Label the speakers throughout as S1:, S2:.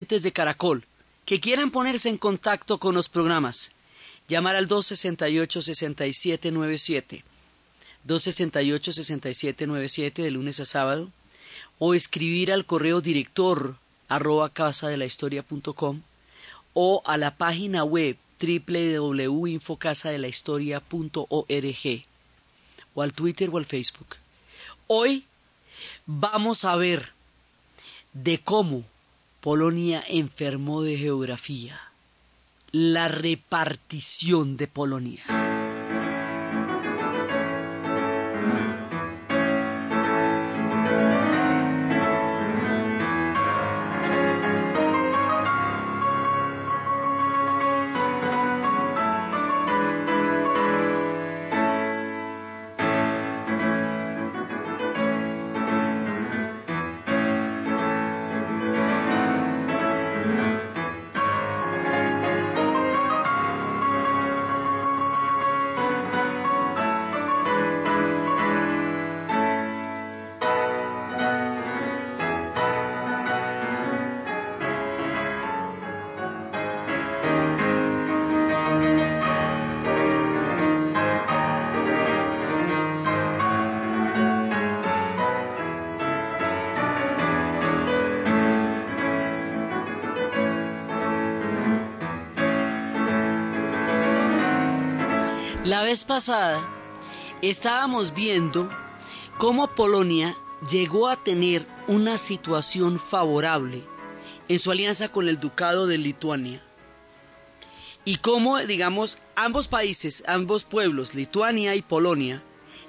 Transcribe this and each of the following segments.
S1: de Caracol que quieran ponerse en contacto con los programas, llamar al 268-6797, 268-6797 de lunes a sábado, o escribir al correo director arroba casa de la historia o a la página web www.infocasadelahistoria.org o al Twitter o al Facebook. Hoy vamos a ver de cómo Polonia enfermó de geografía, la repartición de Polonia. La vez pasada estábamos viendo cómo Polonia llegó a tener una situación favorable en su alianza con el Ducado de Lituania. Y cómo, digamos, ambos países, ambos pueblos, Lituania y Polonia,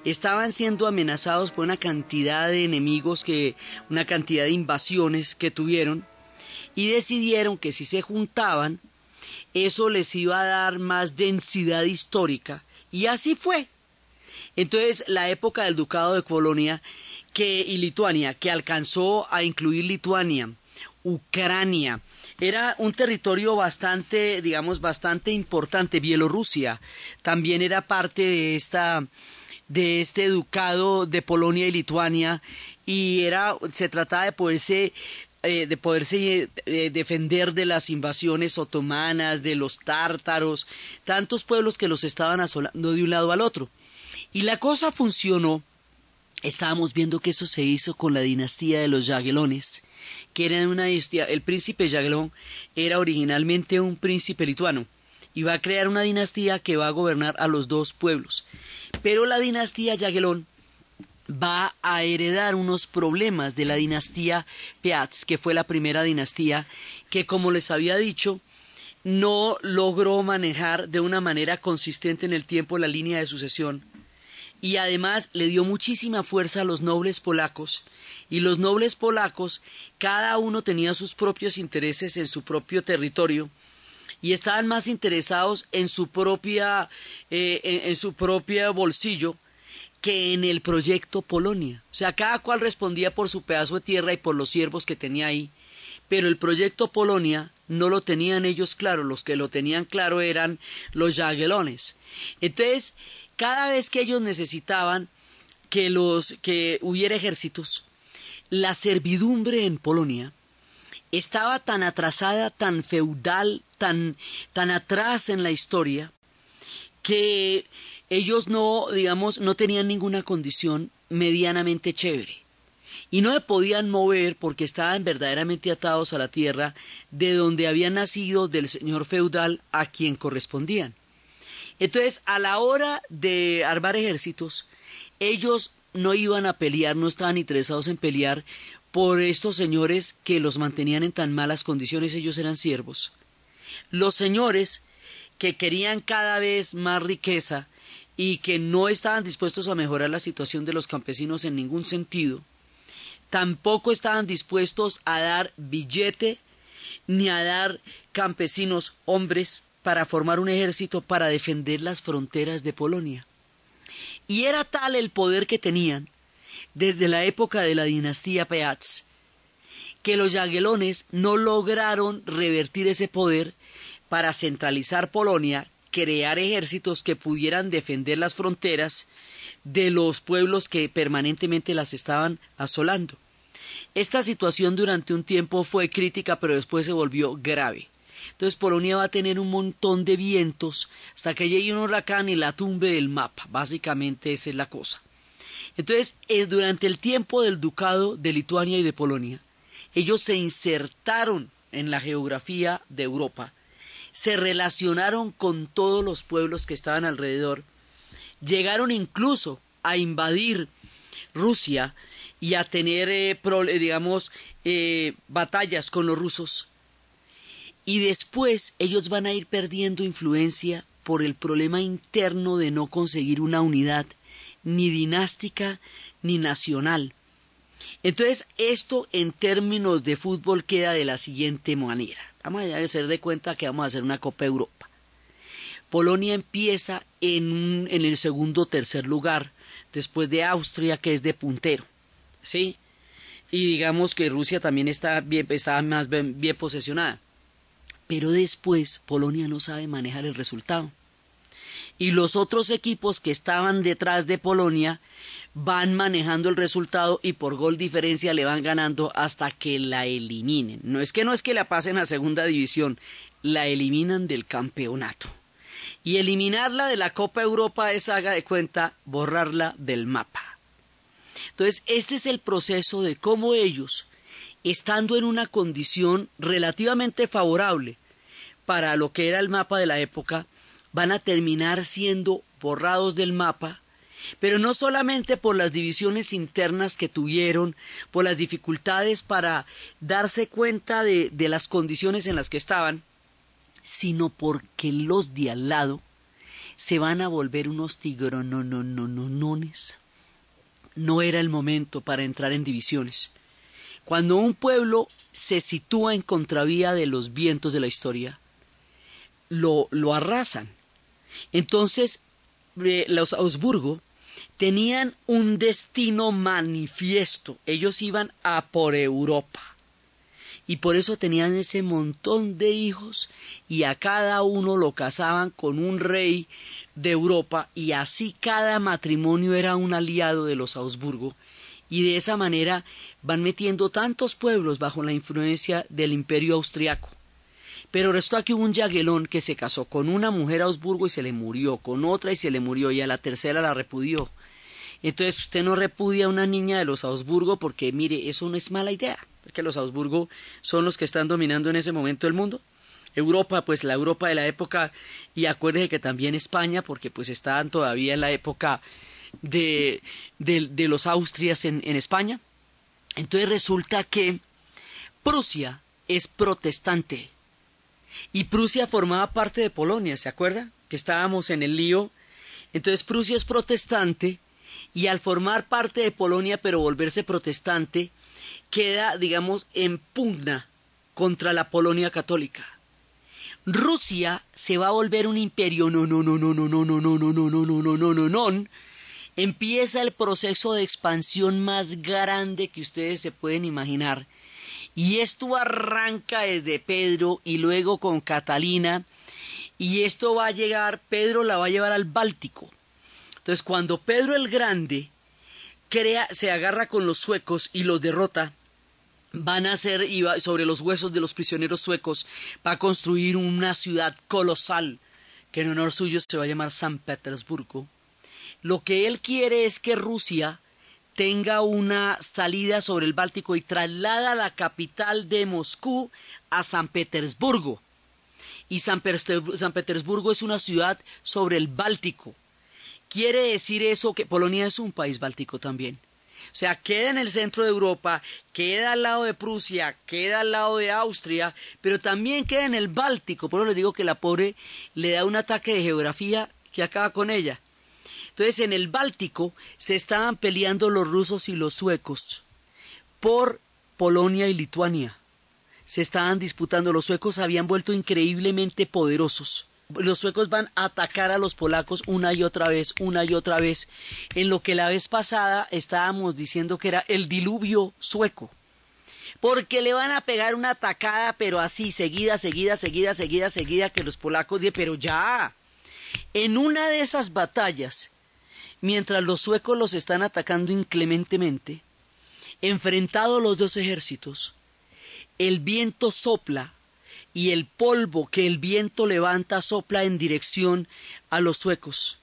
S1: estaban siendo amenazados por una cantidad de enemigos que una cantidad de invasiones que tuvieron y decidieron que si se juntaban eso les iba a dar más densidad histórica y así fue. Entonces, la época del Ducado de Polonia que, y Lituania, que alcanzó a incluir Lituania, Ucrania, era un territorio bastante, digamos, bastante importante. Bielorrusia también era parte de esta de este ducado de Polonia y Lituania y era se trataba de poderse eh, de poderse eh, defender de las invasiones otomanas, de los tártaros, tantos pueblos que los estaban asolando de un lado al otro. Y la cosa funcionó. Estábamos viendo que eso se hizo con la dinastía de los Jagiellones, que era una dinastía. El príncipe Jagellón era originalmente un príncipe lituano y va a crear una dinastía que va a gobernar a los dos pueblos. Pero la dinastía Jagellón va a heredar unos problemas de la dinastía Peatz, que fue la primera dinastía que, como les había dicho, no logró manejar de una manera consistente en el tiempo la línea de sucesión. Y además le dio muchísima fuerza a los nobles polacos y los nobles polacos cada uno tenía sus propios intereses en su propio territorio y estaban más interesados en su propia eh, en, su propio bolsillo que en el proyecto Polonia. O sea, cada cual respondía por su pedazo de tierra y por los siervos que tenía ahí, pero el proyecto Polonia no lo tenían ellos claro, los que lo tenían claro eran los jaguelones. Entonces, cada vez que ellos necesitaban que los que hubiera ejércitos, la servidumbre en Polonia estaba tan atrasada, tan feudal, tan tan atrás en la historia que ellos no, digamos, no tenían ninguna condición medianamente chévere y no se podían mover porque estaban verdaderamente atados a la tierra de donde habían nacido del señor feudal a quien correspondían. Entonces, a la hora de armar ejércitos, ellos no iban a pelear, no estaban interesados en pelear por estos señores que los mantenían en tan malas condiciones, ellos eran siervos. Los señores que querían cada vez más riqueza y que no estaban dispuestos a mejorar la situación de los campesinos en ningún sentido, tampoco estaban dispuestos a dar billete ni a dar campesinos hombres para formar un ejército para defender las fronteras de Polonia. Y era tal el poder que tenían desde la época de la dinastía Peatz que los yaguelones no lograron revertir ese poder para centralizar Polonia, crear ejércitos que pudieran defender las fronteras de los pueblos que permanentemente las estaban asolando. Esta situación durante un tiempo fue crítica, pero después se volvió grave. Entonces Polonia va a tener un montón de vientos hasta que llegue un huracán y la tumbe del mapa. Básicamente esa es la cosa. Entonces, eh, durante el tiempo del ducado de Lituania y de Polonia, ellos se insertaron en la geografía de Europa, se relacionaron con todos los pueblos que estaban alrededor, llegaron incluso a invadir Rusia y a tener, eh, digamos, eh, batallas con los rusos. Y después ellos van a ir perdiendo influencia por el problema interno de no conseguir una unidad ni dinástica ni nacional. Entonces, esto en términos de fútbol queda de la siguiente manera. Vamos a hacer de cuenta que vamos a hacer una Copa Europa. Polonia empieza en, en el segundo o tercer lugar, después de Austria, que es de puntero. ¿Sí? Y digamos que Rusia también está, bien, está más bien, bien posesionada. Pero después Polonia no sabe manejar el resultado. Y los otros equipos que estaban detrás de Polonia van manejando el resultado y por gol diferencia le van ganando hasta que la eliminen. No es que no es que la pasen a segunda división, la eliminan del campeonato. Y eliminarla de la Copa Europa es, haga de cuenta, borrarla del mapa. Entonces, este es el proceso de cómo ellos, estando en una condición relativamente favorable para lo que era el mapa de la época, van a terminar siendo borrados del mapa, pero no solamente por las divisiones internas que tuvieron, por las dificultades para darse cuenta de, de las condiciones en las que estaban, sino porque los de al lado se van a volver unos tigrononononones. No era el momento para entrar en divisiones. Cuando un pueblo se sitúa en contravía de los vientos de la historia, lo, lo arrasan. Entonces, eh, los Augsburgo tenían un destino manifiesto. Ellos iban a por Europa y por eso tenían ese montón de hijos y a cada uno lo casaban con un rey de Europa y así cada matrimonio era un aliado de los Augsburgo y de esa manera van metiendo tantos pueblos bajo la influencia del imperio austriaco. Pero restó aquí un Jaguelón que se casó con una mujer Augsburgo y se le murió, con otra y se le murió y a la tercera la repudió. Entonces usted no repudia a una niña de los Augsburgo porque mire, eso no es mala idea que los Habsburgo son los que están dominando en ese momento el mundo. Europa, pues la Europa de la época, y acuérdese que también España, porque pues estaban todavía en la época de, de, los Austrias en, en España. Entonces resulta que Prusia es protestante y Prusia formaba parte de Polonia, ¿se acuerda? Que estábamos en el lío. Entonces Prusia es protestante y al formar parte de Polonia pero volverse protestante, queda, digamos, en pugna contra la Polonia católica. Rusia se va a volver un imperio no no no no no no no no no no no no no no no empieza el proceso de expansión más grande que ustedes se pueden imaginar y esto arranca desde Pedro y luego con Catalina y esto va a llegar Pedro la va a llevar al Báltico entonces cuando Pedro el Grande crea se agarra con los suecos y los derrota van a hacer sobre los huesos de los prisioneros suecos va a construir una ciudad colosal que en honor suyo se va a llamar San Petersburgo. Lo que él quiere es que Rusia tenga una salida sobre el Báltico y traslada la capital de Moscú a San Petersburgo. Y San, San Petersburgo es una ciudad sobre el Báltico. Quiere decir eso que Polonia es un país báltico también. O sea, queda en el centro de Europa, queda al lado de Prusia, queda al lado de Austria, pero también queda en el Báltico. Por eso les digo que la pobre le da un ataque de geografía que acaba con ella. Entonces, en el Báltico se estaban peleando los rusos y los suecos por Polonia y Lituania. Se estaban disputando, los suecos habían vuelto increíblemente poderosos los suecos van a atacar a los polacos una y otra vez, una y otra vez, en lo que la vez pasada estábamos diciendo que era el diluvio sueco. Porque le van a pegar una atacada, pero así, seguida, seguida, seguida, seguida, seguida, que los polacos dicen, pero ya. En una de esas batallas, mientras los suecos los están atacando inclementemente, enfrentados los dos ejércitos, el viento sopla y el polvo que el viento levanta sopla en dirección a los suecos.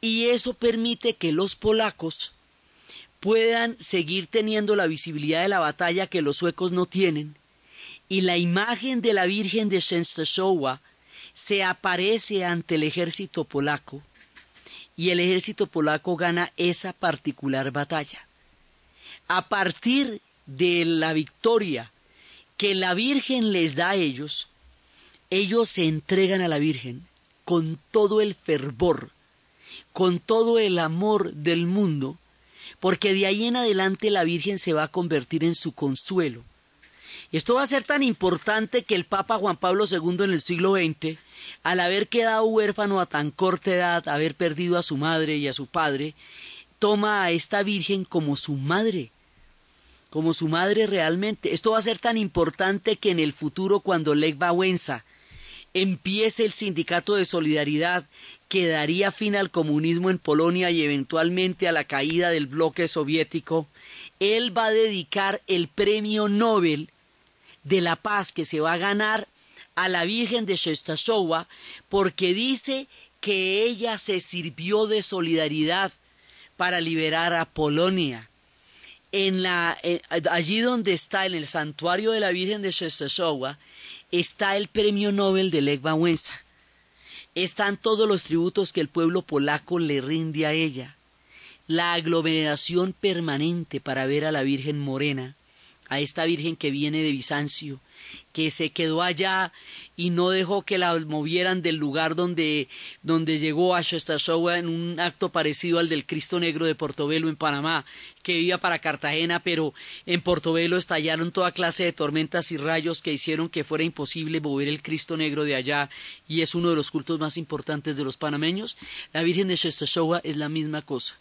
S1: Y eso permite que los polacos puedan seguir teniendo la visibilidad de la batalla que los suecos no tienen. Y la imagen de la Virgen de Częstochowa se aparece ante el ejército polaco y el ejército polaco gana esa particular batalla. A partir de la victoria que la Virgen les da a ellos, ellos se entregan a la Virgen con todo el fervor, con todo el amor del mundo, porque de ahí en adelante la Virgen se va a convertir en su consuelo. Esto va a ser tan importante que el Papa Juan Pablo II en el siglo XX, al haber quedado huérfano a tan corta edad, haber perdido a su madre y a su padre, toma a esta Virgen como su madre, como su madre realmente. Esto va a ser tan importante que en el futuro, cuando Lech Wałęsa empiece el sindicato de solidaridad que daría fin al comunismo en Polonia y eventualmente a la caída del bloque soviético, él va a dedicar el premio Nobel de la paz que se va a ganar a la Virgen de Shestasowa porque dice que ella se sirvió de solidaridad para liberar a Polonia. En la, allí donde está, en el santuario de la Virgen de Shestasowa, está el premio Nobel de Lech Wałęsa. Están todos los tributos que el pueblo polaco le rinde a ella. La aglomeración permanente para ver a la Virgen Morena, a esta Virgen que viene de Bizancio, que se quedó allá y no dejó que la movieran del lugar donde, donde llegó a Shestasowa en un acto parecido al del Cristo Negro de Portobelo en Panamá, que iba para Cartagena, pero en Portobelo estallaron toda clase de tormentas y rayos que hicieron que fuera imposible mover el Cristo Negro de allá y es uno de los cultos más importantes de los panameños. La Virgen de Shestasowa es la misma cosa.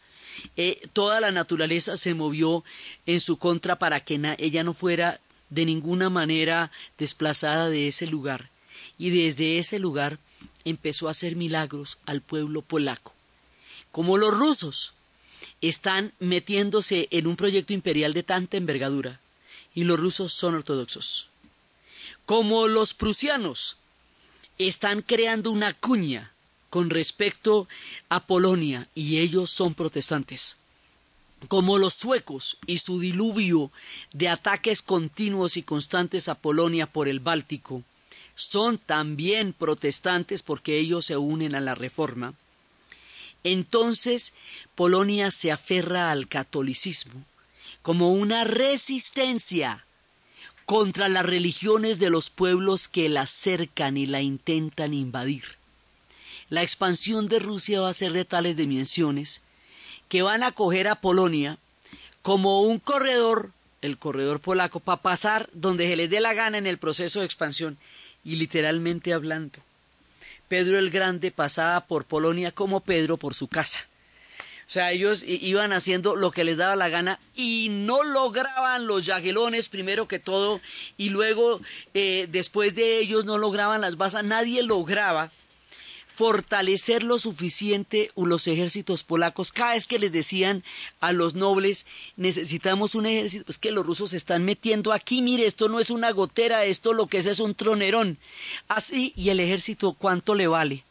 S1: Eh, toda la naturaleza se movió en su contra para que ella no fuera de ninguna manera desplazada de ese lugar y desde ese lugar empezó a hacer milagros al pueblo polaco. Como los rusos están metiéndose en un proyecto imperial de tanta envergadura y los rusos son ortodoxos. Como los prusianos están creando una cuña con respecto a Polonia y ellos son protestantes como los suecos y su diluvio de ataques continuos y constantes a Polonia por el Báltico, son también protestantes porque ellos se unen a la Reforma, entonces Polonia se aferra al catolicismo como una resistencia contra las religiones de los pueblos que la cercan y la intentan invadir. La expansión de Rusia va a ser de tales dimensiones que van a coger a Polonia como un corredor, el corredor polaco, para pasar donde se les dé la gana en el proceso de expansión. Y literalmente hablando, Pedro el Grande pasaba por Polonia como Pedro por su casa. O sea, ellos iban haciendo lo que les daba la gana y no lograban los yaguelones primero que todo y luego eh, después de ellos no lograban las basas, nadie lograba fortalecer lo suficiente los ejércitos polacos. Cada vez que les decían a los nobles, necesitamos un ejército, es que los rusos se están metiendo aquí, mire, esto no es una gotera, esto lo que es es un tronerón. Así, y el ejército, ¿cuánto le vale?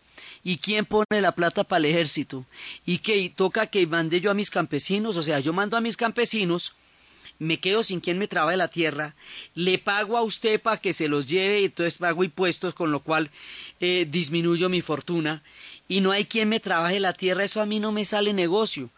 S1: ¿Y quién pone la plata para el ejército? ¿Y que toca que mande yo a mis campesinos? O sea, yo mando a mis campesinos me quedo sin quien me trabaje la tierra, le pago a usted para que se los lleve, y entonces pago impuestos, con lo cual eh, disminuyo mi fortuna, y no hay quien me trabaje la tierra, eso a mí no me sale negocio.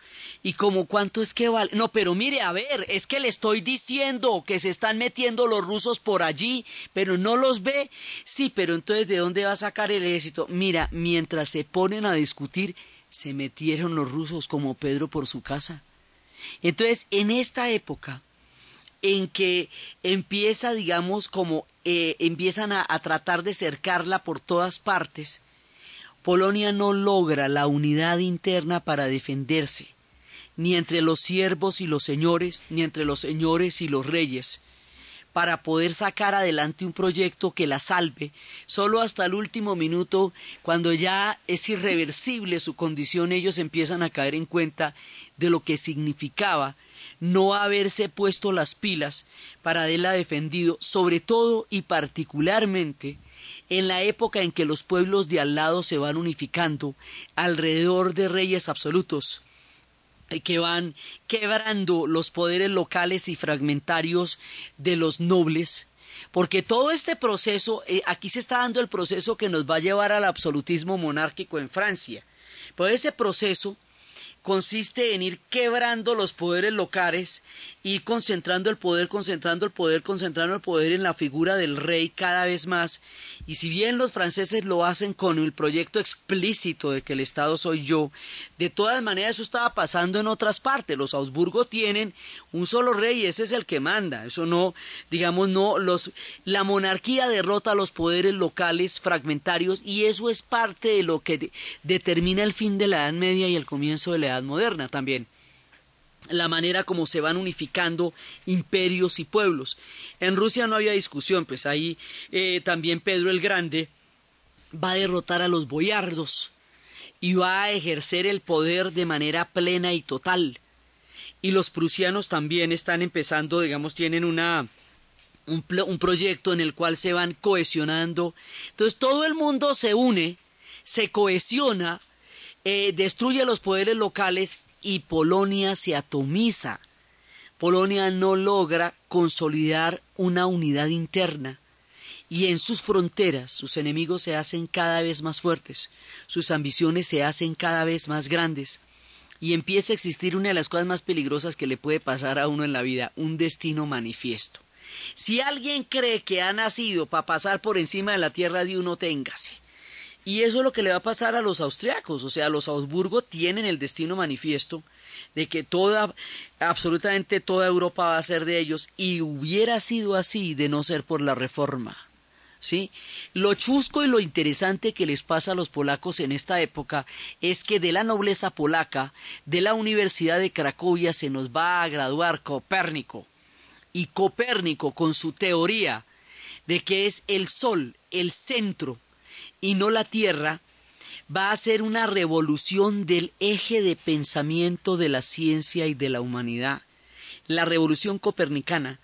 S1: Y como cuánto es que vale. No, pero mire, a ver, es que le estoy diciendo que se están metiendo los rusos por allí, pero no los ve. Sí, pero entonces, ¿de dónde va a sacar el ejército? Mira, mientras se ponen a discutir, se metieron los rusos como Pedro por su casa. Entonces, en esta época, en que empieza, digamos, como eh, empiezan a, a tratar de cercarla por todas partes, Polonia no logra la unidad interna para defenderse, ni entre los siervos y los señores, ni entre los señores y los reyes, para poder sacar adelante un proyecto que la salve, solo hasta el último minuto, cuando ya es irreversible su condición, ellos empiezan a caer en cuenta de lo que significaba no haberse puesto las pilas para haberla defendido, sobre todo y particularmente en la época en que los pueblos de al lado se van unificando alrededor de reyes absolutos que van quebrando los poderes locales y fragmentarios de los nobles, porque todo este proceso, eh, aquí se está dando el proceso que nos va a llevar al absolutismo monárquico en Francia. Pero ese proceso consiste en ir quebrando los poderes locales, ir concentrando el poder, concentrando el poder, concentrando el poder en la figura del rey cada vez más. Y si bien los franceses lo hacen con el proyecto explícito de que el Estado soy yo, de todas maneras eso estaba pasando en otras partes. Los Augsburgo tienen un solo rey y ese es el que manda. Eso no, digamos, no, los, la monarquía derrota a los poderes locales fragmentarios y eso es parte de lo que determina el fin de la Edad Media y el comienzo de la Edad moderna también la manera como se van unificando imperios y pueblos. En Rusia no había discusión, pues ahí eh, también Pedro el Grande va a derrotar a los boyardos y va a ejercer el poder de manera plena y total. Y los prusianos también están empezando, digamos, tienen una, un, un proyecto en el cual se van cohesionando. Entonces todo el mundo se une, se cohesiona eh, destruye los poderes locales y Polonia se atomiza. Polonia no logra consolidar una unidad interna y en sus fronteras sus enemigos se hacen cada vez más fuertes, sus ambiciones se hacen cada vez más grandes y empieza a existir una de las cosas más peligrosas que le puede pasar a uno en la vida, un destino manifiesto. Si alguien cree que ha nacido para pasar por encima de la tierra de uno, téngase. Y eso es lo que le va a pasar a los austriacos, o sea, los Augsburgo tienen el destino manifiesto de que toda, absolutamente toda Europa va a ser de ellos, y hubiera sido así de no ser por la reforma. ¿Sí? Lo chusco y lo interesante que les pasa a los polacos en esta época es que de la nobleza polaca, de la Universidad de Cracovia, se nos va a graduar Copérnico. Y Copérnico, con su teoría de que es el Sol, el centro y no la Tierra, va a ser una revolución del eje de pensamiento de la ciencia y de la humanidad. La revolución copernicana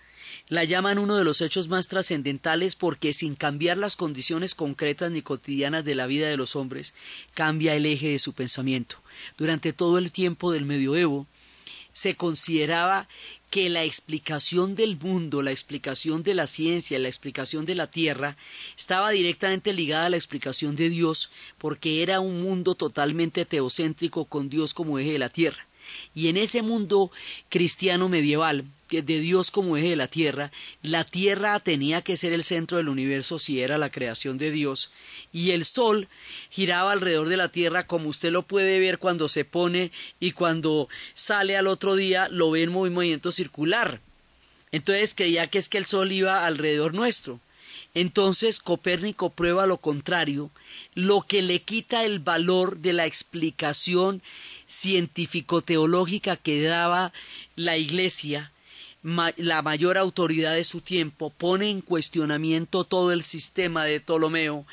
S1: la llaman uno de los hechos más trascendentales porque sin cambiar las condiciones concretas ni cotidianas de la vida de los hombres, cambia el eje de su pensamiento. Durante todo el tiempo del medioevo se consideraba que la explicación del mundo, la explicación de la ciencia, la explicación de la tierra, estaba directamente ligada a la explicación de Dios, porque era un mundo totalmente teocéntrico con Dios como eje de la tierra. Y en ese mundo cristiano medieval, de Dios como eje de la tierra, la tierra tenía que ser el centro del universo si era la creación de Dios, y el sol giraba alrededor de la tierra como usted lo puede ver cuando se pone y cuando sale al otro día lo ve en movimiento circular. Entonces creía que es que el sol iba alrededor nuestro. Entonces Copérnico prueba lo contrario, lo que le quita el valor de la explicación científico-teológica que daba la Iglesia, la mayor autoridad de su tiempo, pone en cuestionamiento todo el sistema de Ptolomeo,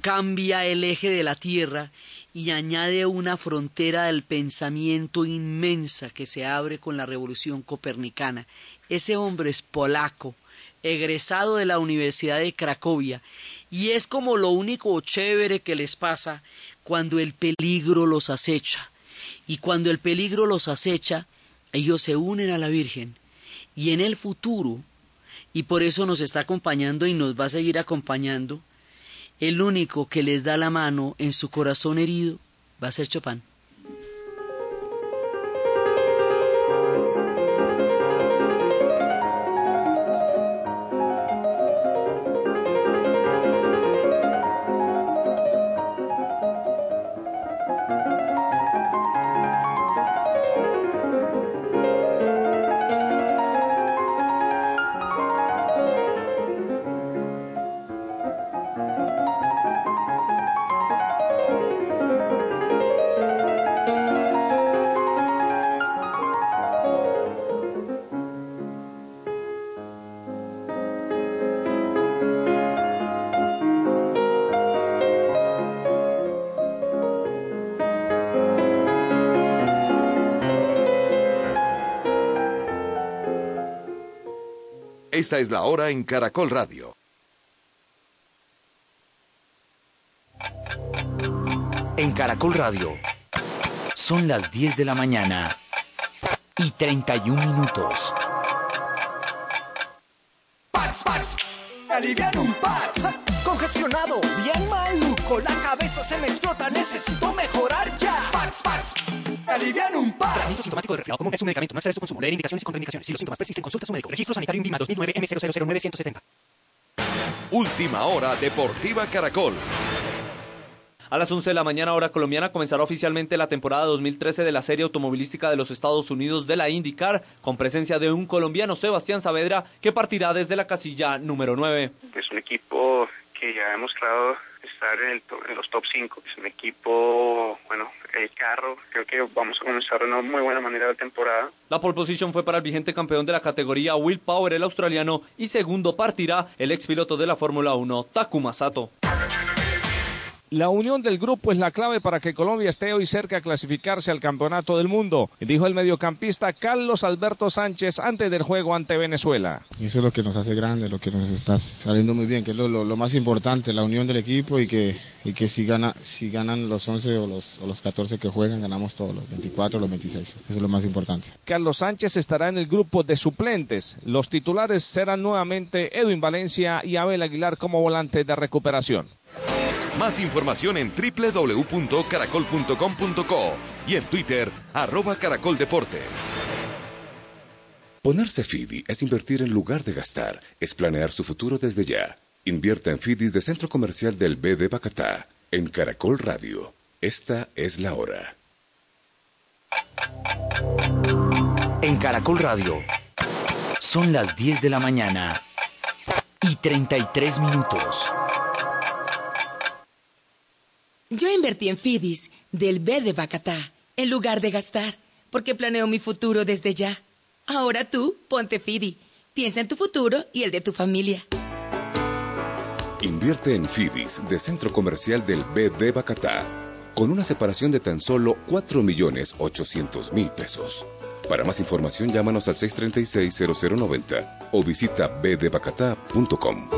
S1: cambia el eje de la Tierra y añade una frontera del pensamiento inmensa que se abre con la revolución copernicana. Ese hombre es polaco, egresado de la Universidad de Cracovia, y es como lo único chévere que les pasa cuando el peligro los acecha. Y cuando el peligro los acecha, ellos se unen a la Virgen. Y en el futuro, y por eso nos está acompañando y nos va a seguir acompañando, el único que les da la mano en su corazón herido va a ser Chopin.
S2: Esta es la hora en Caracol Radio.
S3: En Caracol Radio son las 10 de la mañana y 31 minutos.
S4: Pax, Pax, alivian un Pax. Congestionado, bien maluco, la cabeza se me explota, necesito mejorar ya. Pax, Pax, alivian un Pax.
S5: Tratamiento sintomático de resfriado común es un medicamento. No excede su consumo. Leer indicaciones y contraindicaciones. Si los síntomas persisten, consulta a su médico. Registro sanitario INVIMA 2009 M000970.
S2: Última hora Deportiva Caracol.
S6: A las 11 de la mañana hora colombiana comenzará oficialmente la temporada 2013 de la serie automovilística de los Estados Unidos de la IndyCar, con presencia de un colombiano, Sebastián Saavedra, que partirá desde la casilla número 9.
S7: Es un equipo que ya ha demostrado estar en, el en los top 5. Es un equipo, bueno, el carro, creo que vamos a comenzar de una muy buena manera la temporada.
S6: La pole position fue para el vigente campeón de la categoría Will Power, el australiano, y segundo partirá el expiloto de la Fórmula 1, Takuma Sato.
S8: La unión del grupo es la clave para que Colombia esté hoy cerca a clasificarse al Campeonato del Mundo, dijo el mediocampista Carlos Alberto Sánchez antes del juego ante Venezuela.
S9: Eso es lo que nos hace grande, lo que nos está saliendo muy bien, que es lo, lo- lo más importante, la unión del equipo y que, y que si, gana, si ganan los 11 o los, o los 14 que juegan, ganamos todos, los 24 o los 26. Eso es lo más importante.
S8: Carlos Sánchez estará en el grupo de suplentes. Los titulares serán nuevamente Edwin Valencia y Abel Aguilar como volante de recuperación.
S2: Más información en www.caracol.com.co y en Twitter, arroba Caracol Deportes.
S10: Ponerse FIDI es invertir en lugar de gastar, es planear su futuro desde ya. Invierta en FIDIs de Centro Comercial del B de Bacatá, en Caracol Radio. Esta es la hora.
S3: En Caracol Radio son las 10 de la mañana y 33 minutos.
S11: Yo invertí en Fidis del B de Bacatá en lugar de gastar, porque planeo mi futuro desde ya. Ahora tú, ponte Fidi. Piensa en tu futuro y el de tu familia.
S10: Invierte en FIDIs de Centro Comercial del B de Bacatá, con una separación de tan solo 4.800.000 pesos. Para más información, llámanos al 636-0090 o visita bdebacatá.com.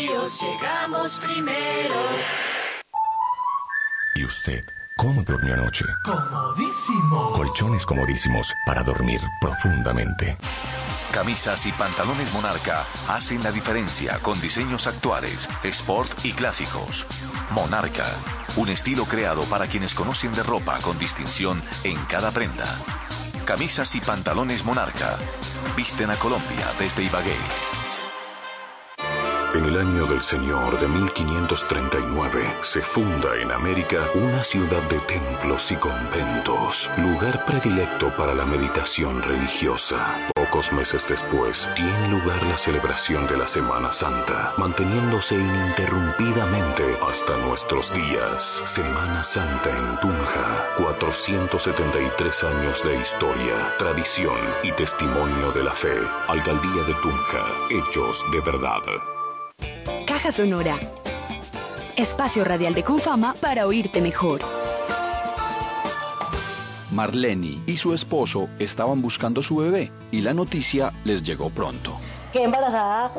S12: Llegamos primero.
S13: ¿Y usted cómo durmió anoche?
S4: Comodísimo.
S13: Colchones comodísimos para dormir profundamente.
S14: Camisas y pantalones Monarca hacen la diferencia con diseños actuales, sport y clásicos. Monarca, un estilo creado para quienes conocen de ropa con distinción en cada prenda. Camisas y pantalones Monarca visten a Colombia desde Ibagué.
S13: En el año del Señor de 1539 se funda en América una ciudad de templos y conventos, lugar predilecto para la meditación religiosa. Pocos meses después tiene lugar la celebración de la Semana Santa, manteniéndose ininterrumpidamente hasta nuestros días. Semana Santa en Tunja, 473 años de historia, tradición y testimonio de la fe. Alcaldía de Tunja, hechos de verdad.
S15: Caja Sonora. Espacio radial de Confama para oírte mejor.
S16: Marlene y su esposo estaban buscando su bebé y la noticia les llegó pronto.
S17: Quedé embarazada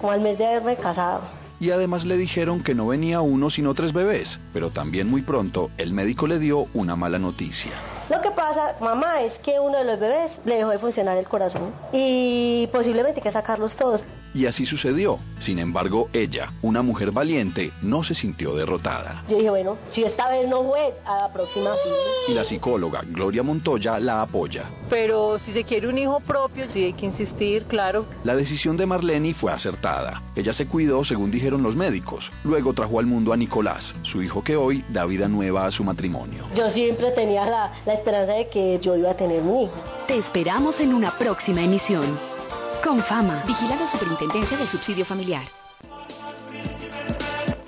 S17: como al mes de haberme casado.
S16: Y además le dijeron que no venía uno sino tres bebés, pero también muy pronto el médico le dio una mala noticia.
S17: Lo que pasa, mamá, es que uno de los bebés le dejó de funcionar el corazón y posiblemente hay que sacarlos todos.
S16: Y así sucedió. Sin embargo, ella, una mujer valiente, no se sintió derrotada.
S17: Yo dije, bueno, si esta vez no fue, a la próxima sí.
S16: Y la psicóloga Gloria Montoya la apoya.
S18: Pero si se quiere un hijo propio, sí hay que insistir, claro.
S16: La decisión de Marlene fue acertada. Ella se cuidó según dijeron los médicos. Luego trajo al mundo a Nicolás, su hijo que hoy da vida nueva a su matrimonio.
S17: Yo siempre tenía la, la esperanza de que yo iba a tener mi hijo.
S15: Te esperamos en una próxima emisión. Con fama.
S19: Vigilado Superintendencia del Subsidio Familiar.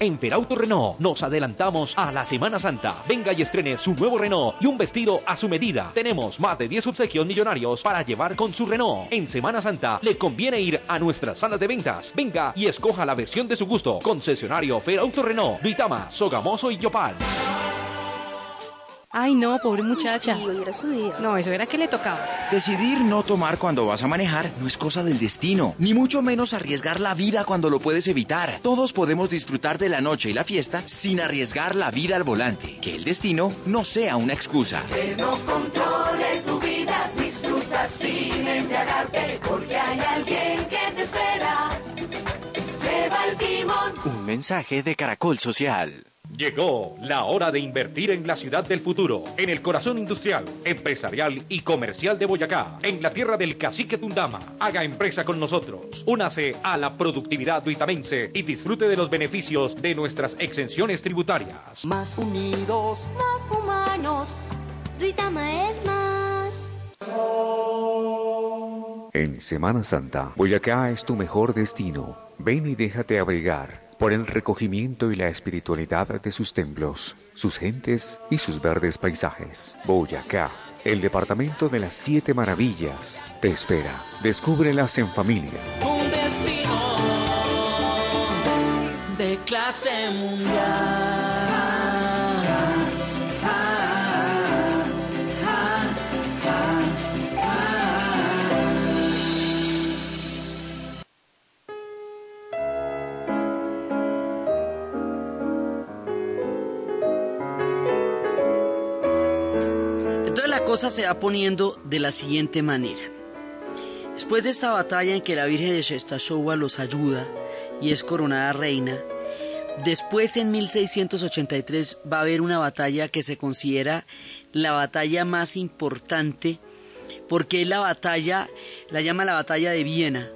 S20: En Ferauto Renault nos adelantamos a la Semana Santa. Venga y estrene su nuevo Renault y un vestido a su medida. Tenemos más de 10 obsequios millonarios para llevar con su Renault. En Semana Santa le conviene ir a nuestras salas de ventas. Venga y escoja la versión de su gusto. Concesionario Ferauto Renault, Vitama, Sogamoso y Yopal.
S21: Ay, no, pobre muchacha. No, eso era que le tocaba.
S22: Decidir no tomar cuando vas a manejar no es cosa del destino, ni mucho menos arriesgar la vida cuando lo puedes evitar. Todos podemos disfrutar de la noche y la fiesta sin arriesgar la vida al volante. Que el destino no sea una excusa.
S12: Que no controle tu vida, disfruta sin embriagarte, porque hay alguien que te espera. Lleva el timón.
S22: Un mensaje de Caracol Social.
S20: Llegó la hora de invertir en la ciudad del futuro, en el corazón industrial, empresarial y comercial de Boyacá, en la tierra del cacique Tundama. Haga empresa con nosotros. Únase a la productividad duitamense y disfrute de los beneficios de nuestras exenciones tributarias.
S12: Más unidos, más humanos. Duitama es más.
S23: En Semana Santa, Boyacá es tu mejor destino. Ven y déjate abrigar por el recogimiento y la espiritualidad de sus templos, sus gentes y sus verdes paisajes. Boyacá, el departamento de las siete maravillas, te espera. Descúbrelas en familia.
S12: Un destino de clase mundial.
S1: Entonces la cosa se va poniendo de la siguiente manera. Después de esta batalla en que la Virgen de Shestashowa los ayuda y es coronada reina, después en 1683 va a haber una batalla que se considera la batalla más importante porque es la batalla, la llama la batalla de Viena,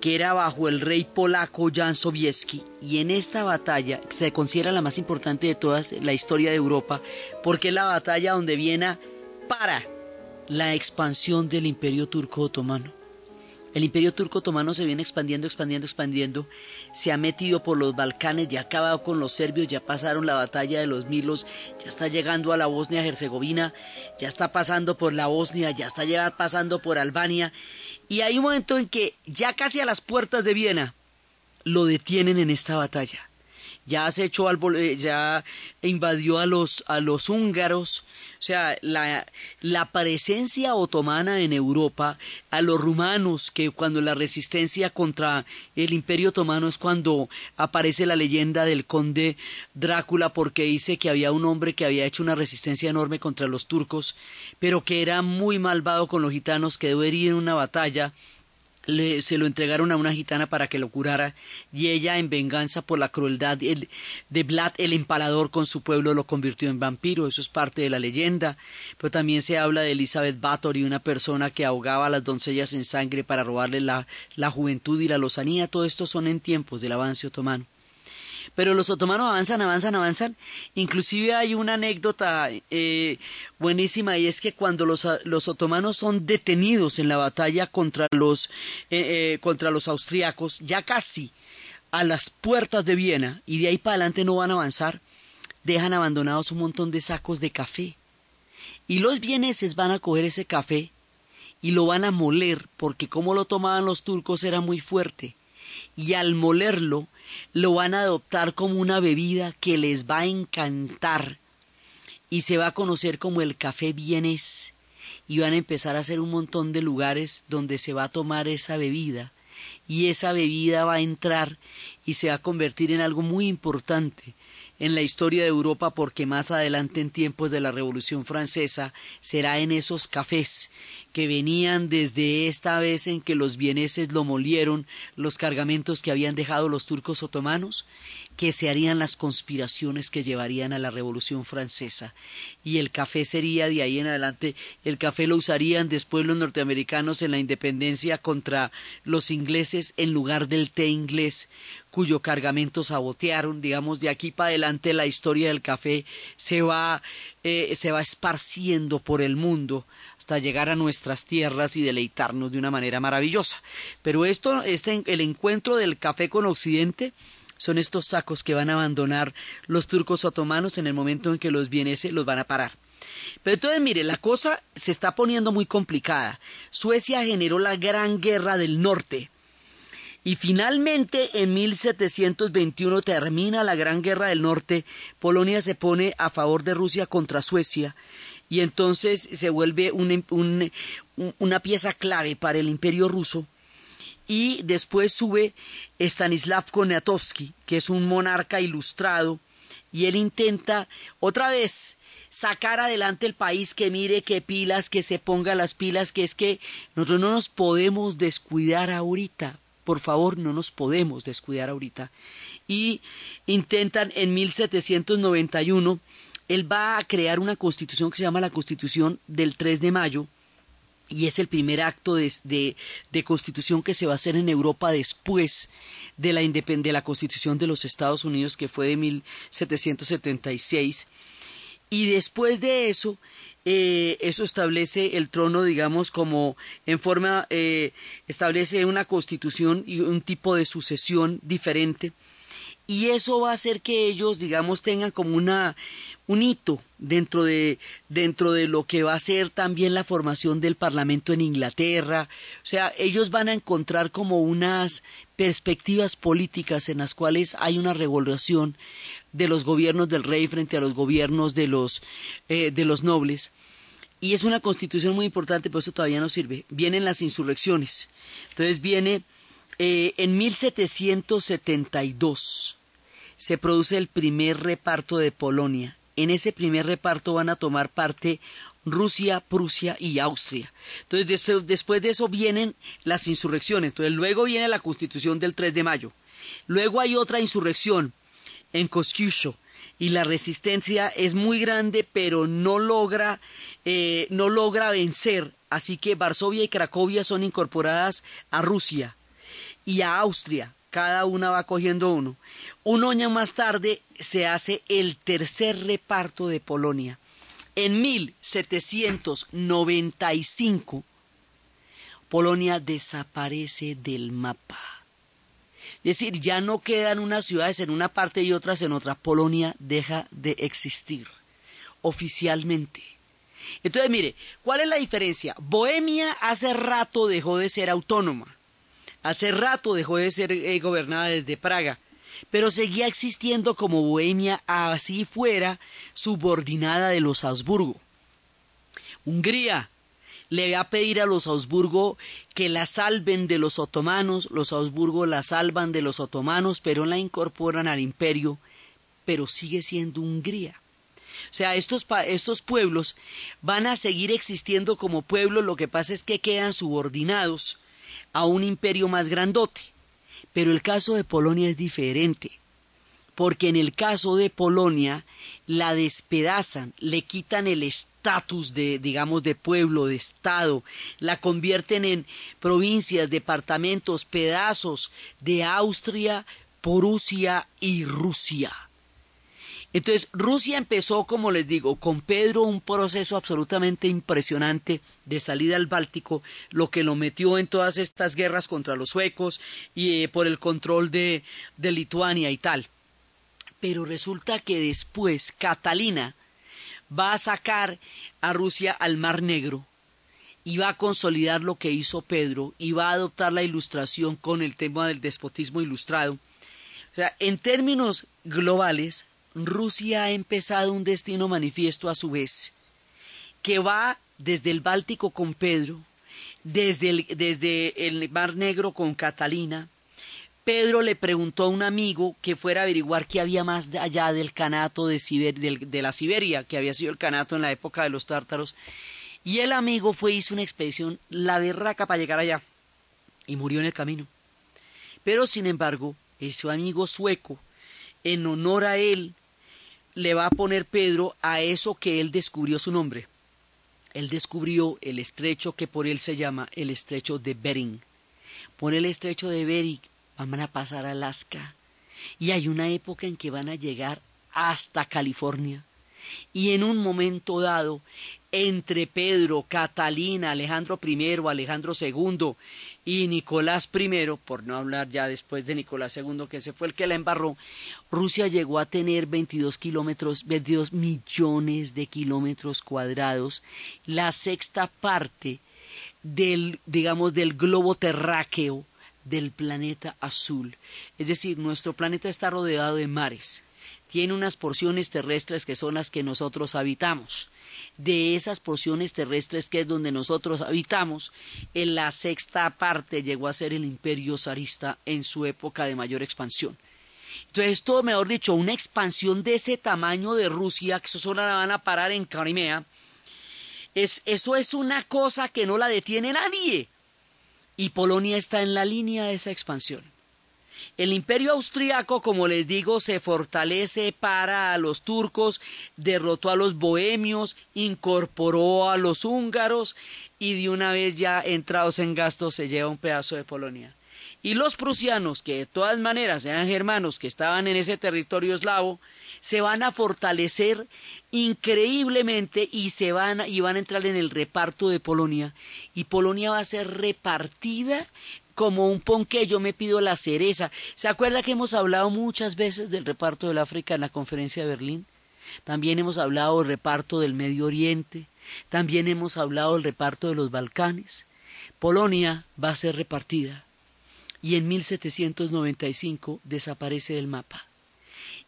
S1: que era bajo el rey polaco Jan Sobieski, y en esta batalla se considera la más importante de todas la historia de Europa, porque es la batalla donde Viena para la expansión del imperio turco otomano. El imperio turco otomano se viene expandiendo, expandiendo, expandiendo, se ha metido por los Balcanes, ya ha acabado con los serbios, ya pasaron la batalla de los Milos, ya está llegando a la Bosnia-Herzegovina, ya está pasando por la Bosnia, ya está pasando por Albania, y hay un momento en que ya casi a las puertas de Viena lo detienen en esta batalla. Ya se echó al eh, ya invadió a los a los húngaros, o sea, la, la presencia otomana en Europa, a los rumanos, que cuando la resistencia contra el imperio otomano es cuando aparece la leyenda del conde Drácula, porque dice que había un hombre que había hecho una resistencia enorme contra los turcos, pero que era muy malvado con los gitanos, quedó herido en una batalla, le- se lo entregaron a una gitana para que lo curara y ella en venganza por la crueldad el- de Vlad el empalador con su pueblo lo convirtió en vampiro, eso es parte de la leyenda, pero también se habla de Elizabeth Bathory, una persona que ahogaba a las doncellas en sangre para robarle la, la juventud y la lozanía, todo esto son en tiempos del avance otomano. Pero los otomanos avanzan, avanzan, avanzan. Inclusive hay una anécdota eh, buenísima y es que cuando los, los otomanos son detenidos en la batalla contra los, eh, eh, contra los austriacos, ya casi a las puertas de Viena y de ahí para adelante no van a avanzar, dejan abandonados un montón de sacos de café. Y los vieneses van a coger ese café y lo van a moler porque como lo tomaban los turcos era muy fuerte y al molerlo lo van a adoptar como una bebida que les va a encantar y se va a conocer como el café vienés y van a empezar a hacer un montón de lugares donde se va a tomar esa bebida y esa bebida va a entrar y se va a convertir en algo muy importante en la historia de Europa porque más adelante en tiempos de la Revolución Francesa será en esos cafés que venían desde esta vez en que los vieneses lo molieron los cargamentos que habían dejado los turcos otomanos, que se harían las conspiraciones que llevarían a la Revolución Francesa. Y el café sería de ahí en adelante, el café lo usarían después los norteamericanos en la independencia contra los ingleses en lugar del té inglés, cuyo cargamento sabotearon. Digamos, de aquí para adelante la historia del café se va, eh, se va esparciendo por el mundo llegar a nuestras tierras y deleitarnos de una manera maravillosa. Pero esto, este, el encuentro del café con Occidente, son estos sacos que van a abandonar los turcos otomanos en el momento en que los vieneses los van a parar. Pero entonces, mire, la cosa se está poniendo muy complicada. Suecia generó la Gran Guerra del Norte. Y finalmente, en 1721 termina la Gran Guerra del Norte. Polonia se pone a favor de Rusia contra Suecia y entonces se vuelve una pieza clave para el imperio ruso y después sube Stanislav Koniatowski, que es un monarca ilustrado, y él intenta otra vez sacar adelante el país, que mire qué pilas, que se ponga las pilas, que es que nosotros no nos podemos descuidar ahorita, por favor, no nos podemos descuidar ahorita. Y intentan en 1791 él va a crear una constitución que se llama la Constitución del 3 de mayo, y es el primer acto de, constitución que se va a hacer en Europa después de la, de la constitución de los Estados Unidos, que fue de 1776. Y después de eso, eh, eso establece el trono, digamos, como en forma, eh, establece una constitución y un tipo de sucesión diferente y eso va a hacer que ellos, digamos, tengan como una, un hito dentro de, dentro de lo que va a ser también la formación del Parlamento en Inglaterra. O sea, ellos van a encontrar como unas perspectivas políticas en las cuales hay una revolución de los gobiernos del rey frente a los gobiernos de los, eh, de los nobles. Y es una constitución muy importante, pero eso todavía no sirve. Vienen las insurrecciones. Entonces viene eh, en 1772 se produce el primer reparto de Polonia. En ese primer reparto van a tomar parte Rusia, Prusia y Austria. Entonces, después de eso vienen las insurrecciones. Entonces, luego viene la constitución del 3 de mayo. Luego hay otra insurrección en Kosciuszko y la resistencia es muy grande, pero no logra, eh, no logra vencer. Así que Varsovia y Cracovia son incorporadas a Rusia y a Austria cada una va cogiendo uno. Un año más tarde se hace el tercer reparto de Polonia. En 1795, Polonia desaparece del mapa. Es decir, ya no quedan unas ciudades en una parte y otras en otra. Polonia deja de existir oficialmente. Entonces, mire, ¿cuál es la diferencia? Bohemia hace rato dejó de ser autónoma Hace rato dejó de ser eh, gobernada desde Praga, pero seguía existiendo como Bohemia, así fuera subordinada de los Habsburgo. Hungría le va a pedir a los Habsburgo que la salven de los otomanos, los Habsburgo la salvan de los otomanos, pero la incorporan al imperio, pero sigue siendo Hungría. O sea, estos, estos pueblos van a seguir existiendo como pueblos, lo que pasa es que quedan subordinados a un imperio más grandote. Pero el caso de Polonia es diferente, porque en el caso de Polonia la despedazan, le quitan el estatus de, digamos, de pueblo, de estado, la convierten en provincias, departamentos, pedazos de Austria, Prusia y Rusia. Entonces, Rusia empezó, como les digo, con Pedro un proceso absolutamente impresionante de salida al Báltico, lo que lo metió en todas estas guerras contra los suecos y eh, por el control de, de Lituania y tal. Pero resulta que después Catalina va a sacar a Rusia al Mar Negro y va a consolidar lo que hizo Pedro y va a adoptar la ilustración con el tema del despotismo ilustrado. O sea, en términos globales, Rusia ha empezado un destino manifiesto a su vez, que va desde el Báltico con Pedro, desde el, desde el Mar Negro con Catalina, Pedro le preguntó a un amigo que fuera a averiguar qué había más allá del canato de, de la Siberia, que había sido el canato en la época de los tártaros. Y el amigo fue hizo una expedición la berraca para llegar allá y murió en el camino. Pero sin embargo, ese amigo sueco, en honor a él, le va a poner Pedro a eso que él descubrió su nombre. Él descubrió el estrecho que por él se llama el estrecho de Bering. Por el estrecho de Bering van a pasar a Alaska. Y hay una época en que van a llegar hasta California. Y en un momento dado, entre Pedro, Catalina, Alejandro I, Alejandro II y Nicolás I, por no hablar ya después de Nicolás II, que ese fue el que la embarró, Rusia llegó a tener 22 kilómetros, 22 millones de kilómetros cuadrados, la sexta parte del, digamos, del globo terráqueo del planeta azul. Es decir, nuestro planeta está rodeado de mares. Tiene unas porciones terrestres que son las que nosotros habitamos. De esas porciones terrestres que es donde nosotros habitamos, en la sexta parte llegó a ser el imperio zarista en su época de mayor expansión. Entonces, esto, mejor dicho, una expansión de ese tamaño de Rusia, que eso solo la van a parar en Crimea, es, eso es una cosa que no la detiene nadie y Polonia está en la línea de esa expansión. El imperio austriaco, como les digo, se fortalece para los turcos, derrotó a los bohemios, incorporó a los húngaros y de una vez ya entrados en gastos se lleva un pedazo de Polonia. Y los prusianos, que de todas maneras eran germanos que estaban en ese territorio eslavo, se van a fortalecer increíblemente y se van y van a entrar en el reparto de Polonia y Polonia va a ser repartida como un ponque, yo me pido la cereza. ¿Se acuerda que hemos hablado muchas veces del reparto del África en la conferencia de Berlín? También hemos hablado del reparto del Medio Oriente, también hemos hablado del reparto de los Balcanes. Polonia va a ser repartida y en 1795 desaparece del mapa.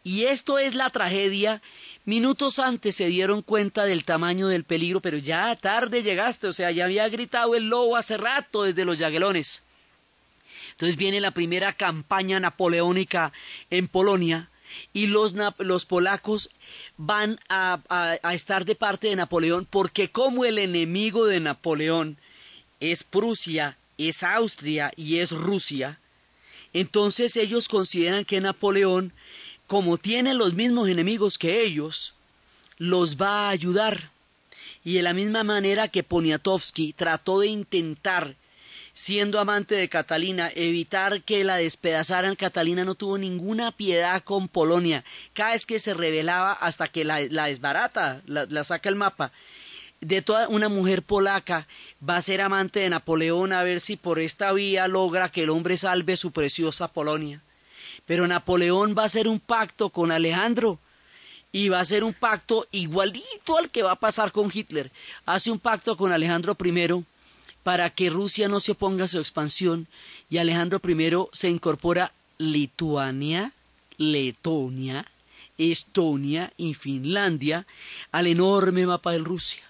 S1: Y esto es la tragedia. Minutos antes se dieron cuenta del tamaño del peligro, pero ya tarde llegaste, o sea, ya había gritado el lobo hace rato desde los yaguelones. Entonces viene la primera campaña napoleónica en Polonia y los, los polacos van a, a estar de parte de Napoleón porque como el enemigo de Napoleón es Prusia, es Austria y es Rusia, entonces ellos consideran que Napoleón como tiene los mismos enemigos que ellos, los va a ayudar. Y de la misma manera que Poniatowski trató de intentar, siendo amante de Catalina, evitar que la despedazaran, Catalina no tuvo ninguna piedad con Polonia. Cada vez que se rebelaba hasta que la, desbarata, la, la saca el mapa de toda una mujer polaca va a ser amante de Napoleón a ver si por esta vía logra que el hombre salve su preciosa Polonia. Pero Napoleón va a hacer un pacto con Alejandro y va a hacer un pacto igualito al que va a pasar con Hitler. Hace un pacto con Alejandro I para que Rusia no se oponga a su expansión y Alejandro I se incorpora Lituania, Letonia, Estonia y Finlandia al enorme mapa de Rusia.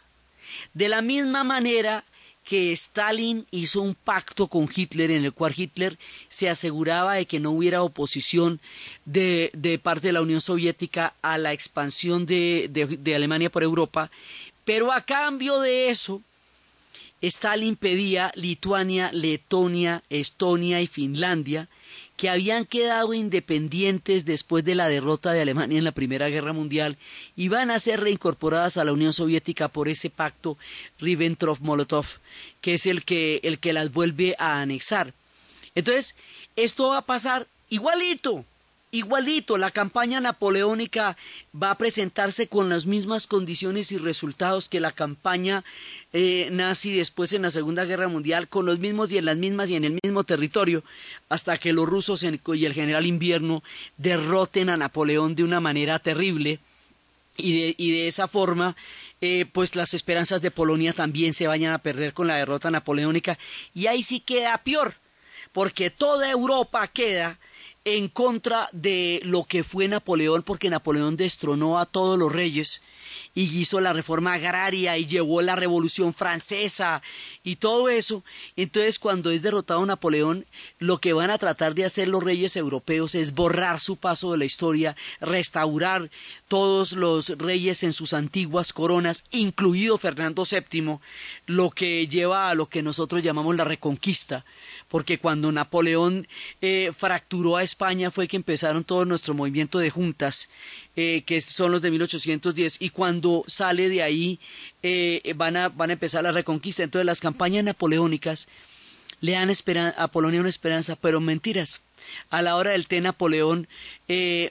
S1: De la misma manera, que Stalin hizo un pacto con Hitler en el cual Hitler se aseguraba de que no hubiera oposición de, de parte de la Unión Soviética a la expansión de, de Alemania por Europa, pero a cambio de eso, Stalin pedía Lituania, Letonia, Estonia y Finlandia que habían quedado independientes después de la derrota de Alemania en la Primera Guerra Mundial y van a ser reincorporadas a la Unión Soviética por ese pacto Ribbentrop-Molotov, que es el que, el que las vuelve a anexar. Entonces, esto va a pasar igualito igualito, la campaña napoleónica va a presentarse con las mismas condiciones y resultados que la campaña eh, nazi después en la Segunda Guerra Mundial, con los mismos y en las mismas y en el mismo territorio, hasta que los rusos y el general invierno derroten a Napoleón de una manera terrible. Y de, y de esa forma eh, pues las esperanzas de Polonia también se vayan a perder con la derrota napoleónica. Y ahí sí queda peor, porque toda Europa queda en contra de lo que fue Napoleón, porque Napoleón destronó a todos los reyes y hizo la reforma agraria y llevó la revolución francesa y todo eso. Entonces cuando es derrotado Napoleón, lo que van a tratar de hacer los reyes europeos es borrar su paso de la historia, restaurar todos los reyes en sus antiguas coronas, incluido Fernando VII, lo que lleva a lo que nosotros llamamos la reconquista porque cuando Napoleón eh, fracturó a España fue que empezaron todo nuestro movimiento de juntas, eh, que son los de 1810, y cuando sale de ahí eh, van, a, van a empezar la reconquista. Entonces las campañas napoleónicas le dan a Polonia una esperanza, pero mentiras. A la hora del té Napoleón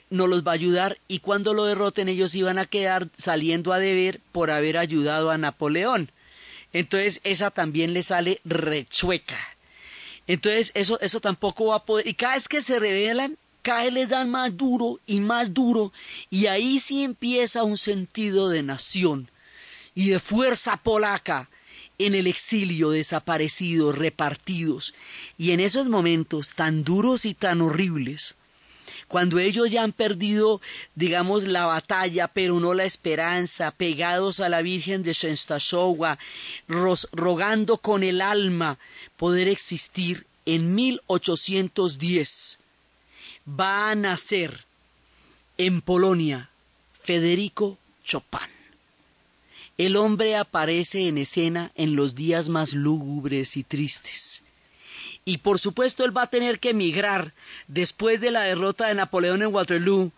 S1: no los va a ayudar y cuando lo derroten ellos iban a quedar saliendo a deber por haber ayudado a Napoleón. Entonces esa también le sale rechueca. Entonces, eso, eso tampoco va a poder. Y cada vez que se rebelan, vez les dan más duro y más duro. Y ahí sí empieza un sentido de nación y de fuerza polaca en el exilio, desaparecidos, repartidos. Y en esos momentos tan duros y tan horribles, cuando ellos ya han perdido, digamos, la batalla, pero no la esperanza, pegados a la Virgen de Shenstasowa, rogando con el alma poder existir, en 1810 va a nacer en Polonia Federico Chopin. El hombre aparece en escena en los días más lúgubres y tristes y por supuesto él va a tener que emigrar después de la derrota de Napoleón en Waterloo.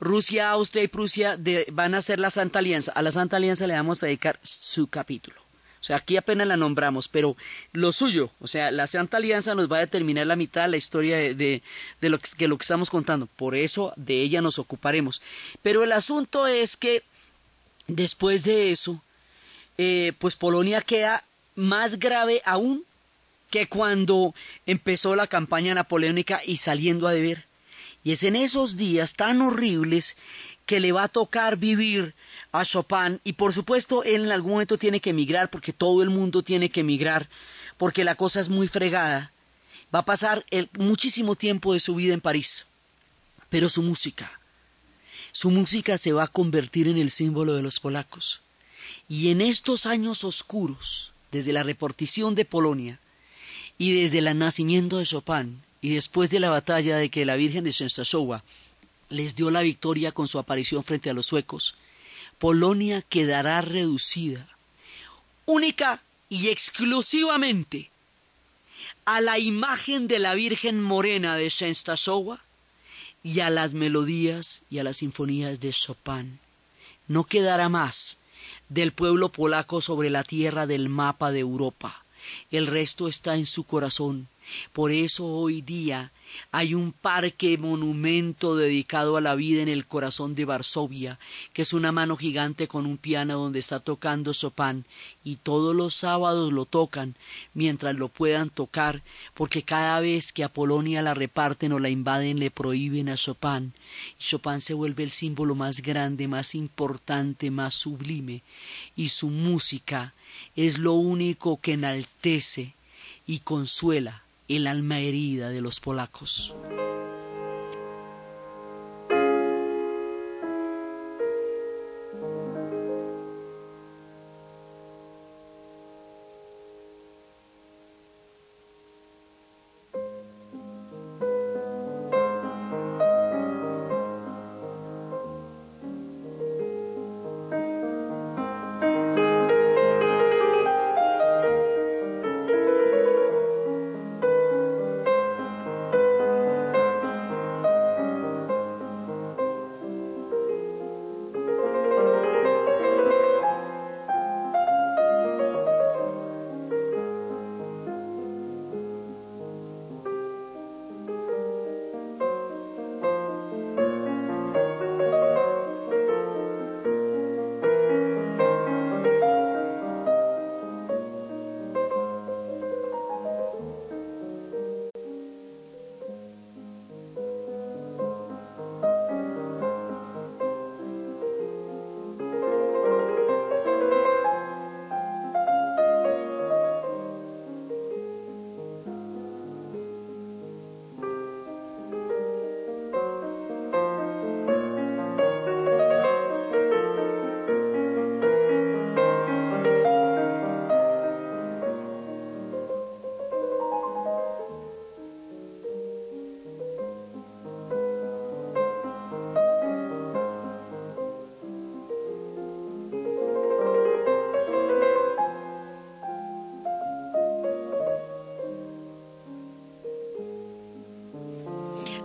S1: Rusia, Austria y Prusia van a hacer la Santa Alianza. A la Santa Alianza le vamos a dedicar su capítulo. O sea, aquí apenas la nombramos, pero lo suyo, o sea, la Santa Alianza nos va a determinar la mitad de la historia de, que, lo, que, estamos contando. Por eso de ella nos ocuparemos. Pero el asunto es que después de eso, eh, pues Polonia queda más grave aún que cuando empezó la campaña napoleónica y saliendo a deber. Y es en esos días tan horribles que le va a tocar vivir a Chopin y por supuesto él en algún momento tiene que emigrar porque todo el mundo tiene que emigrar porque la cosa es muy fregada. Va a pasar muchísimo tiempo de su vida en París. Pero su música, su música se va a convertir en el símbolo de los polacos. Y en estos años oscuros, desde la repartición de Polonia, y desde el nacimiento de Chopin y después de la batalla de que la Virgen de Częstochowa les dio la victoria con su aparición frente a los suecos, Polonia quedará reducida única y exclusivamente a la imagen de la Virgen Morena de Częstochowa y a las melodías y a las sinfonías de Chopin. No quedará más del pueblo polaco sobre la tierra del mapa de Europa el resto está en su corazón. Por eso hoy día hay un parque monumento dedicado a la vida en el corazón de Varsovia, que es una mano gigante con un piano donde está tocando Chopin, y todos los sábados lo tocan mientras lo puedan tocar, porque cada vez que a Polonia la reparten o la invaden le prohíben a Chopin, y Chopin se vuelve el símbolo más grande, más importante, más sublime, y su música es lo único que enaltece y consuela el alma herida de los polacos.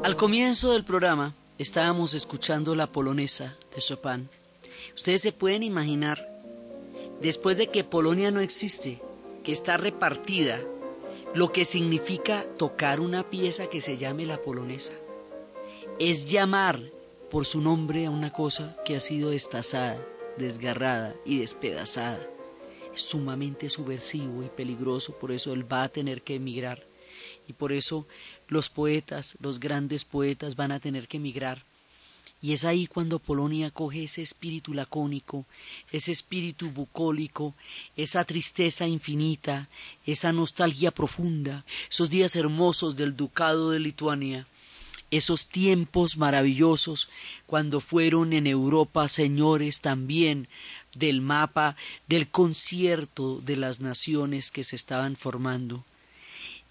S1: Al comienzo del programa estábamos escuchando la polonesa de Chopin. Ustedes se pueden imaginar, después de que Polonia no existe, que está repartida, lo que significa tocar una pieza que se llame la polonesa. Es llamar por su nombre a una cosa que ha sido destazada, desgarrada y despedazada. Es sumamente subversivo y peligroso, por eso él va a tener que emigrar. Y por eso los poetas, los grandes poetas van a tener que emigrar. Y es ahí cuando Polonia coge ese espíritu lacónico, ese espíritu bucólico, esa tristeza infinita, esa nostalgia profunda, esos días hermosos del ducado de Lituania, esos tiempos maravillosos cuando fueron en Europa señores también del mapa del concierto de las naciones que se estaban formando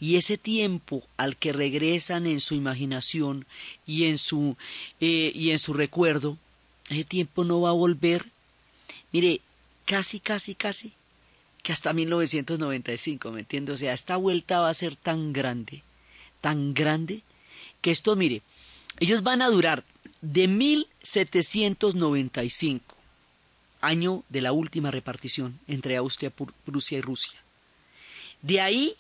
S1: y ese tiempo al que regresan en su imaginación y en su, eh, y en su recuerdo, ese tiempo no va a volver, mire, casi, casi, casi, que hasta 1995, ¿me entiende? O sea, esta vuelta va a ser tan grande, tan grande, que esto, mire, ellos van a durar de 1795, año de la última repartición entre Austria, Prusia y Rusia. De ahí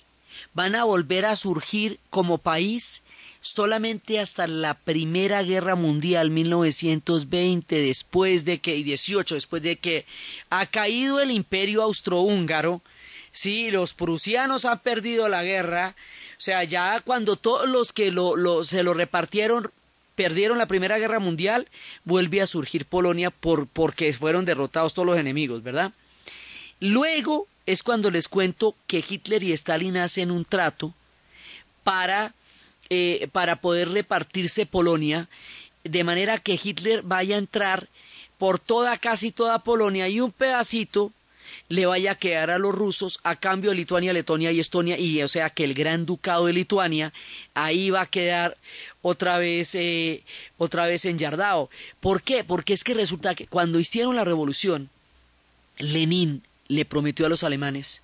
S1: van a volver a surgir como país solamente hasta la Primera Guerra Mundial 1920 después de que y 18 después de que ha caído el Imperio Austrohúngaro, sí, los prusianos han perdido la guerra, o sea, ya cuando todos los que lo, se lo repartieron perdieron la Primera Guerra Mundial, vuelve a surgir Polonia por, porque fueron derrotados todos los enemigos, ¿verdad? Luego es cuando les cuento que Hitler y Stalin hacen un trato para, eh, para poder repartirse Polonia, de manera que Hitler vaya a entrar por toda, casi toda Polonia y un pedacito le vaya a quedar a los rusos a cambio de Lituania, Letonia y Estonia, y o sea que el gran ducado de Lituania ahí va a quedar otra vez, eh, otra vez enyardado. ¿Por qué? Porque es que resulta que cuando hicieron la revolución, Lenin le prometió a los alemanes,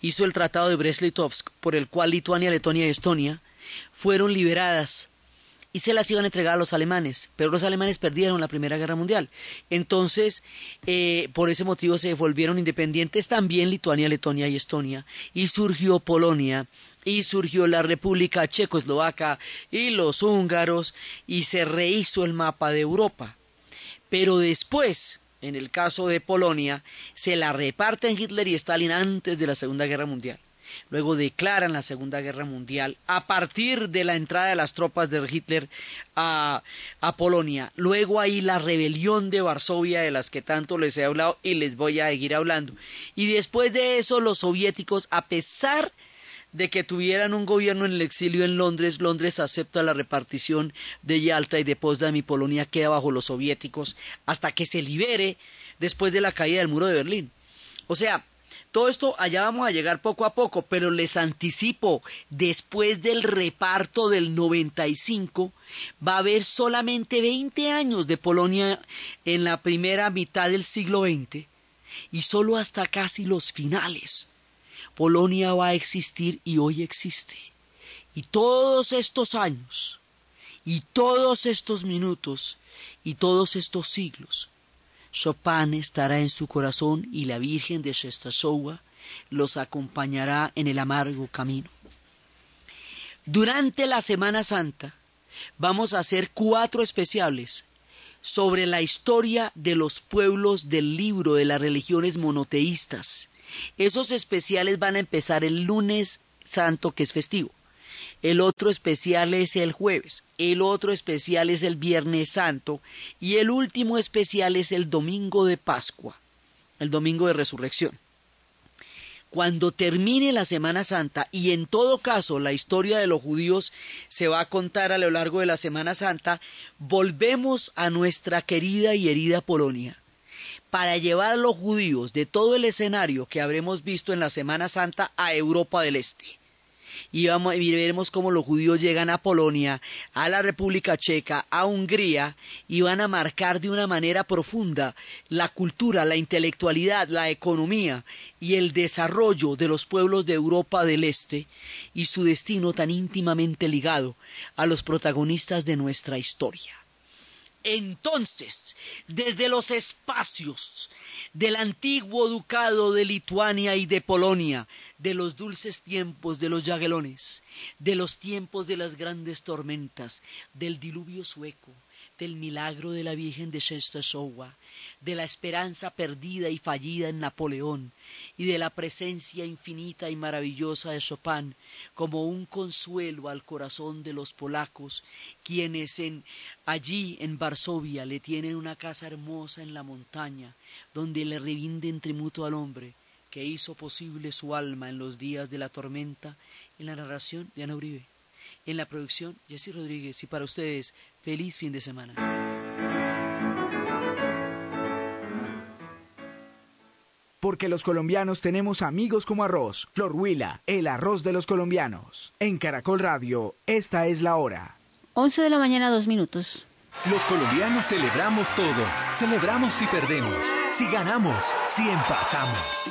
S1: hizo el Tratado de Brest-Litovsk, por el cual Lituania, Letonia y Estonia fueron liberadas y se las iban a entregar a los alemanes, pero los alemanes perdieron la Primera Guerra Mundial. Entonces, eh, por ese motivo se volvieron independientes también Lituania, Letonia y Estonia, y surgió Polonia, y surgió la República Checoslovaca y los húngaros, y se rehizo el mapa de Europa. Pero después, en el caso de Polonia, se la reparten Hitler y Stalin antes de la Segunda Guerra Mundial. Luego declaran la Segunda Guerra Mundial a partir de la entrada de las tropas de Hitler a, a, Polonia. Luego hay la rebelión de Varsovia de las que tanto les he hablado y les voy a seguir hablando. Y después de eso los soviéticos, a pesar de que tuvieran un gobierno en el exilio en Londres, Londres acepta la repartición de Yalta y de Potsdam y Polonia queda bajo los soviéticos hasta que se libere después de la caída del muro de Berlín. O sea, todo esto allá vamos a llegar poco a poco, pero les anticipo, después del reparto del 95, va a haber solamente 20 años de Polonia en la primera mitad del siglo XX y solo hasta casi los finales. Polonia va a existir y hoy existe. Y todos estos años, y todos estos minutos, y todos estos siglos, Chopin estará en su corazón y la Virgen de Shestasowa los acompañará en el amargo camino. Durante la Semana Santa vamos a hacer cuatro especiales sobre la historia de los pueblos del libro de las religiones monoteístas esos especiales van a empezar el lunes santo, que es festivo. El otro especial es el jueves, el otro especial es el viernes santo y el último especial es el domingo de Pascua, el domingo de resurrección. Cuando termine la Semana Santa, y en todo caso la historia de los judíos se va a contar a lo largo de la Semana Santa, volvemos a nuestra querida y herida Polonia para llevar a los judíos de todo el escenario que habremos visto en la Semana Santa a Europa del Este. y, veremos cómo los judíos llegan a Polonia, a la República Checa, a Hungría y van a marcar de una manera profunda la cultura, la intelectualidad, la economía y el desarrollo de los pueblos de Europa del Este y su destino tan íntimamente ligado a los protagonistas de nuestra historia. Entonces, desde los espacios del antiguo ducado de Lituania y de Polonia, de los dulces tiempos de los yaguelones, de los tiempos de las grandes tormentas, del diluvio sueco, del milagro de la Virgen de Częstochowa, de la esperanza perdida y fallida en Napoleón y de la presencia infinita y maravillosa de Chopin como un consuelo al corazón de los polacos, quienes en, allí en Varsovia le tienen una casa hermosa en la montaña, donde le revinden tributo al hombre que hizo posible su alma en los días de la tormenta, en la narración de Ana Uribe, en la producción Jesse Rodríguez. Y para ustedes, feliz fin de semana.
S24: Porque los colombianos tenemos amigos como arroz. Flor Huila, el arroz de los colombianos. En Caracol Radio, esta es la hora.
S25: 11 de la mañana, dos minutos.
S26: Los colombianos celebramos todo. Celebramos si perdemos, si ganamos, si empatamos.